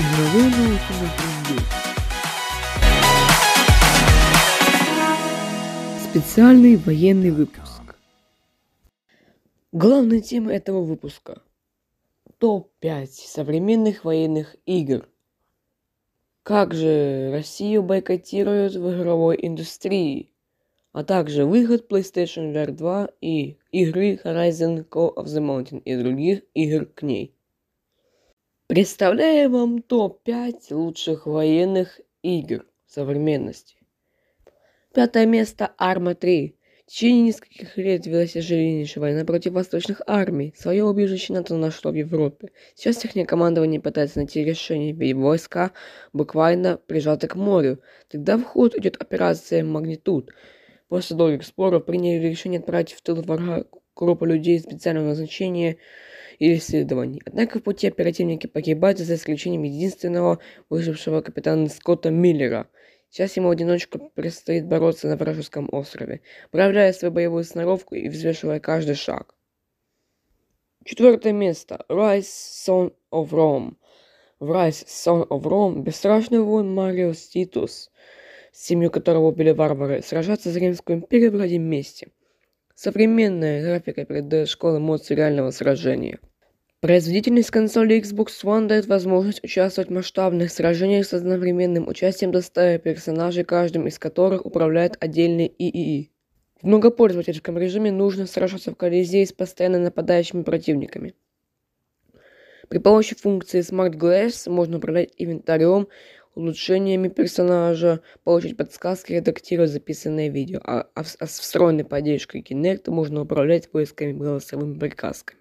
Игровые новости на тренде. Специальный военный выпуск. Главная тема этого выпуска. Топ-5 современных военных игр. Как же Россию бойкотируют в игровой индустрии, а также выход PlayStation VR 2 и игры Horizon Call of the Mountain и других игр к ней. Представляю вам топ-5 лучших военных игр современности. Пятое место Арма 3. В течение нескольких лет велась тяжелейшая война против восточных армий. Свое убежище НАТО нашло в Европе. Сейчас техника командования пытается найти решение, ведь войска буквально прижаты к морю. Тогда в ход идет операция «Магнитуд». После долгих споров приняли решение отправить в тыл врага группу людей специального назначения и исследований. Однако в пути оперативники погибают за исключением единственного выжившего капитана Скотта Миллера – Сейчас ему одиночку предстоит бороться на вражеском острове, проявляя свою боевую сноровку и взвешивая каждый шаг. Четвертое место. Rise Son of Rome. В Rise Son of Rome бесстрашный воин Мариус Титус, семью которого убили варвары, сражаться за Римскую империю ради мести. Современная графика передает школу эмоций реального сражения – Производительность консоли Xbox One дает возможность участвовать в масштабных сражениях с одновременным участием до 100 персонажей, каждым из которых управляет отдельный ИИИ. В многопользовательском режиме нужно сражаться в колизее с постоянно нападающими противниками. При помощи функции Smart Glass можно управлять инвентарем, улучшениями персонажа, получить подсказки, редактировать записанное видео, а, а, а с встроенной поддержкой Kinect можно управлять поисками голосовыми приказками.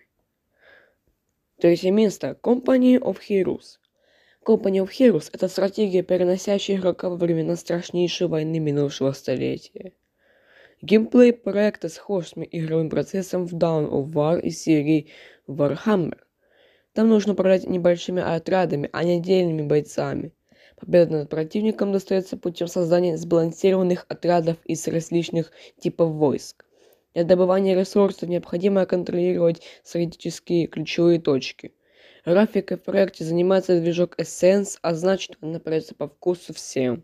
Третье место. Company of Heroes. Company of Heroes – это стратегия, переносящая игрока во времена страшнейшей войны минувшего столетия. Геймплей проекта схож с игровым процессом в Dawn of War из серии Warhammer. Там нужно управлять небольшими отрядами, а не отдельными бойцами. Победа над противником достается путем создания сбалансированных отрядов из различных типов войск. Для добывания ресурсов необходимо контролировать стратегические ключевые точки. Графикой в проекте занимается движок Essence, а значит она придется по вкусу всем.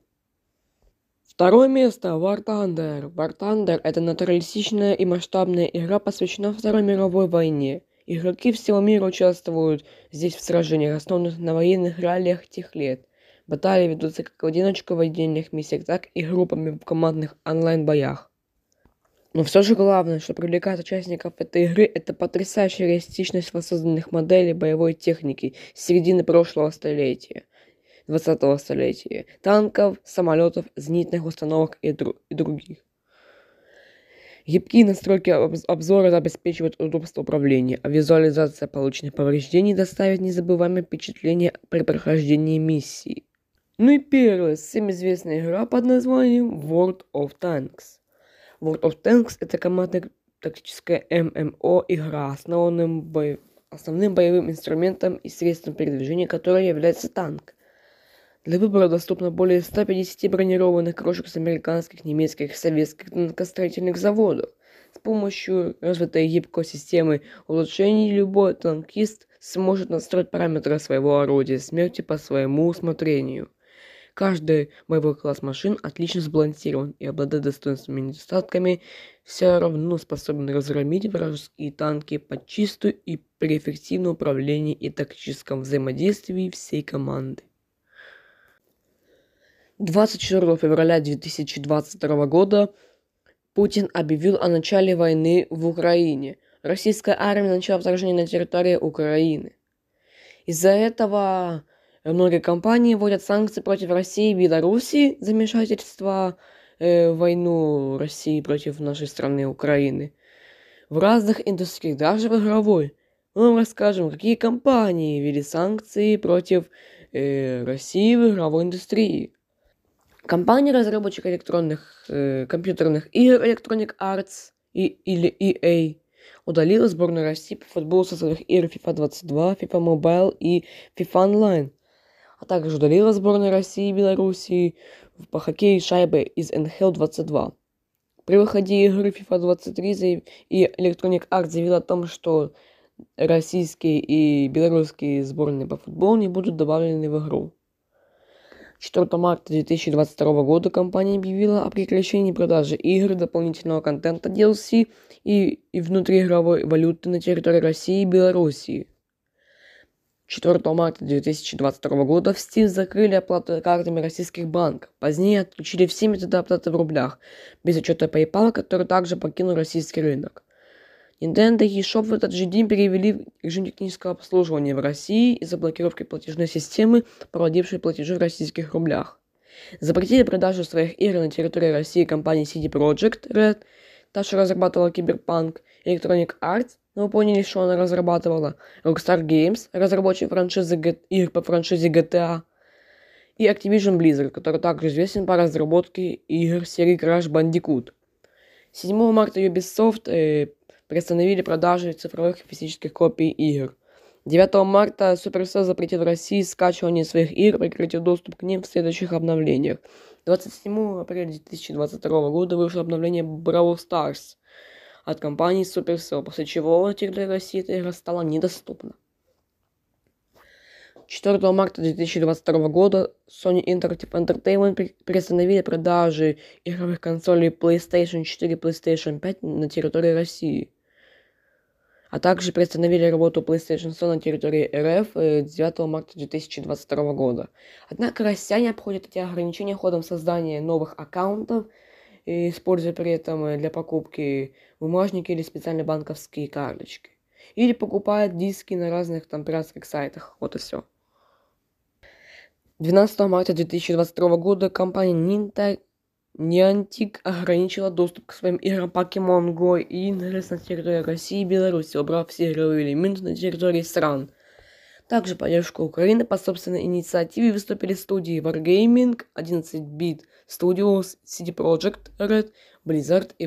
Второе место War Thunder. War Thunder – это натуралистичная и масштабная игра, посвященная Второй мировой войне. Игроки всего мира участвуют здесь в сражениях, основанных на военных реалиях тех лет. Баталии ведутся как в одиночку в отдельных миссиях, так и группами в командных онлайн-боях. Но все же главное, что привлекает участников этой игры, это потрясающая реалистичность воссозданных моделей боевой техники с середины прошлого столетия, 20-го столетия, танков, самолетов, зенитных установок и, дру- и других. Гибкие настройки обзора обеспечивают удобство управления, а визуализация полученных повреждений доставит незабываемое впечатление при прохождении миссии. Ну и первая, всем известная игра под названием World of Tanks. World of Tanks это командная тактическая ММО игра, основанным бо... основным боевым инструментом и средством передвижения которой является танк. Для выбора доступно более 150 бронированных крошек с американских, немецких, советских танкостроительных заводов. С помощью развитой гибкой системы улучшений любой танкист сможет настроить параметры своего орудия смерти по своему усмотрению. Каждый боевой класс машин отлично сбалансирован и обладает достоинствами и недостатками, все равно способен разгромить вражеские танки под чистую и при эффективном управлении и тактическом взаимодействии всей команды. 24 февраля 2022 года Путин объявил о начале войны в Украине. Российская армия начала вторжение на территорию Украины. Из-за этого Многие компании вводят санкции против России и Беларуси за вмешательство э, в войну России против нашей страны Украины. В разных индустриях, даже в игровой. Мы вам расскажем, какие компании ввели санкции против э, России в игровой индустрии. Компания разработчик электронных э, компьютерных игр Electronic Arts и, или EA удалила сборную России по футболу со своих игр FIFA 22, FIFA Mobile и FIFA Online – а также удалила сборная России и Белоруссии по хоккею шайбы из НХЛ 22. При выходе игры FIFA 23 и Electronic Arts заявила о том, что российские и белорусские сборные по футболу не будут добавлены в игру. 4 марта 2022 года компания объявила о прекращении продажи игр, дополнительного контента DLC и, и внутриигровой валюты на территории России и Белоруссии. 4 марта 2022 года в Steam закрыли оплату картами российских банков. Позднее отключили все методы оплаты в рублях, без учета PayPal, который также покинул российский рынок. Nintendo eShop в этот же день перевели в режим технического обслуживания в России из-за блокировки платежной системы, проводившей платежи в российских рублях. Запретили продажу своих игр на территории России компании CD Projekt Red, та, что разрабатывала Киберпанк, Electronic Arts, но вы поняли, что она разрабатывала, Rockstar Games, разработчик франшизы G- игр по франшизе GTA, и Activision Blizzard, который также известен по разработке игр серии Crash Bandicoot. 7 марта Ubisoft э, приостановили продажи цифровых и физических копий игр. 9 марта Supercell запретил в России скачивание своих игр, прекратив доступ к ним в следующих обновлениях. 27 апреля 2022 года вышло обновление Brawl Stars от компании Supercell, после чего на территории России эта игра стала недоступна. 4 марта 2022 года Sony Interactive Entertainment приостановили продажи игровых консолей PlayStation 4 и PlayStation 5 на территории России. А также приостановили работу PlayStation Store на территории РФ 9 марта 2022 года. Однако россияне обходят эти ограничения ходом создания новых аккаунтов, используя при этом для покупки бумажники или специальные банковские карточки. Или покупают диски на разных там пиратских сайтах. Вот и все. 12 марта 2022 года компания Ninta Niantic ограничила доступ к своим играм Pokemon Go и Ingress на территории России и Беларуси, убрав все игровые элементы на территории стран. Также поддержку Украины по собственной инициативе выступили студии Wargaming, 11-bit Studios, CD Projekt Red, Blizzard и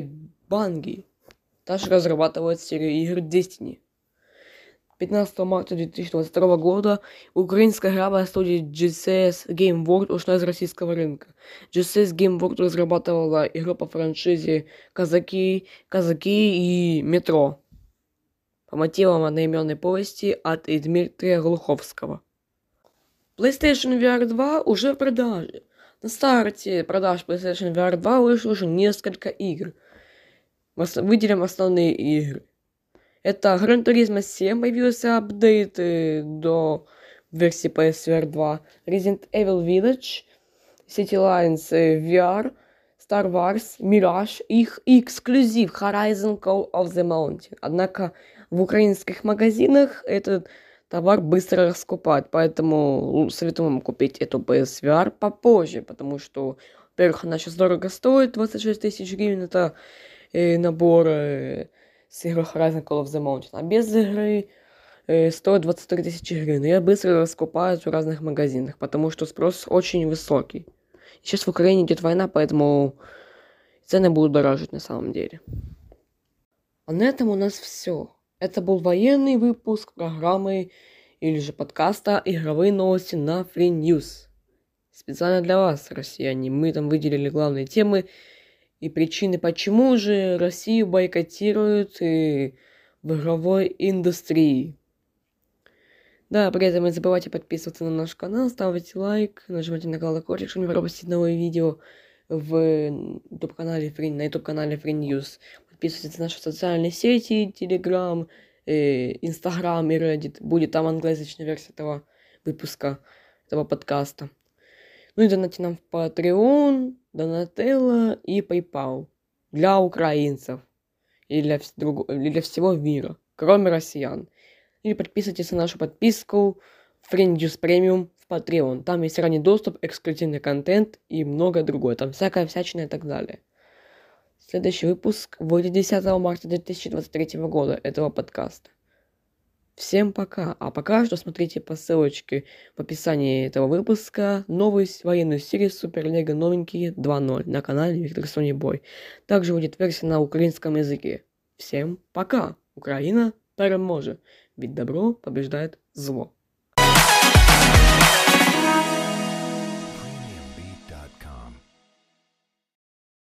Bungie. Также разрабатывает серию игр Destiny. 15 марта 2022 года украинская игровая студия GCS Game World ушла из российского рынка. GCS Game World разрабатывала игру по франшизе Казаки, Казаки и Метро по мотивам одноименной повести от Дмитрия Глуховского. PlayStation VR 2 уже в продаже. На старте продаж PlayStation VR 2 вышло уже несколько игр. Выделим основные игры. Это Gran Turismo 7 появился апдейт до версии PSVR 2. Resident Evil Village, City Lines э, VR, Star Wars, Mirage, их эксклюзив Horizon Call of the Mountain. Однако в украинских магазинах этот товар быстро раскупают, поэтому советую вам купить эту PSVR попозже, потому что, во-первых, она сейчас дорого стоит, 26 тысяч гривен, это э, набор э, с игрой Horizon Call of the Mountain, а без игры э, стоит 23 тысячи гривен. Ее быстро раскупают в разных магазинах, потому что спрос очень высокий. Сейчас в Украине идет война, поэтому цены будут дорожить на самом деле. А на этом у нас все. Это был военный выпуск программы или же подкаста «Игровые новости» на Free News. Специально для вас, россияне, мы там выделили главные темы и причины, почему же Россию бойкотируют и в игровой индустрии. Да, при этом не забывайте подписываться на наш канал, ставить лайк, нажимайте на колокольчик, чтобы не пропустить новые видео в YouTube-канале Free, на YouTube-канале Free News. Подписывайтесь на наши социальные сети, Telegram, э, Instagram и Reddit. Будет там англоязычная версия этого выпуска, этого подкаста. Ну и донатьте нам в Patreon, Donatello и PayPal для украинцев и для, друг... и для всего мира, кроме россиян. Или подписывайтесь на нашу подписку Friend News Premium в Patreon. Там есть ранний доступ, эксклюзивный контент и многое другое. Там всякая всячина и так далее. Следующий выпуск выйдет 10 марта 2023 года этого подкаста. Всем пока. А пока что смотрите по ссылочке в описании этого выпуска новую военную серию Суперлего новенькие 2.0 на канале Виктор Сони Бой. Также будет версия на украинском языке. Всем пока. Украина переможе. Ведь добро побеждает зло.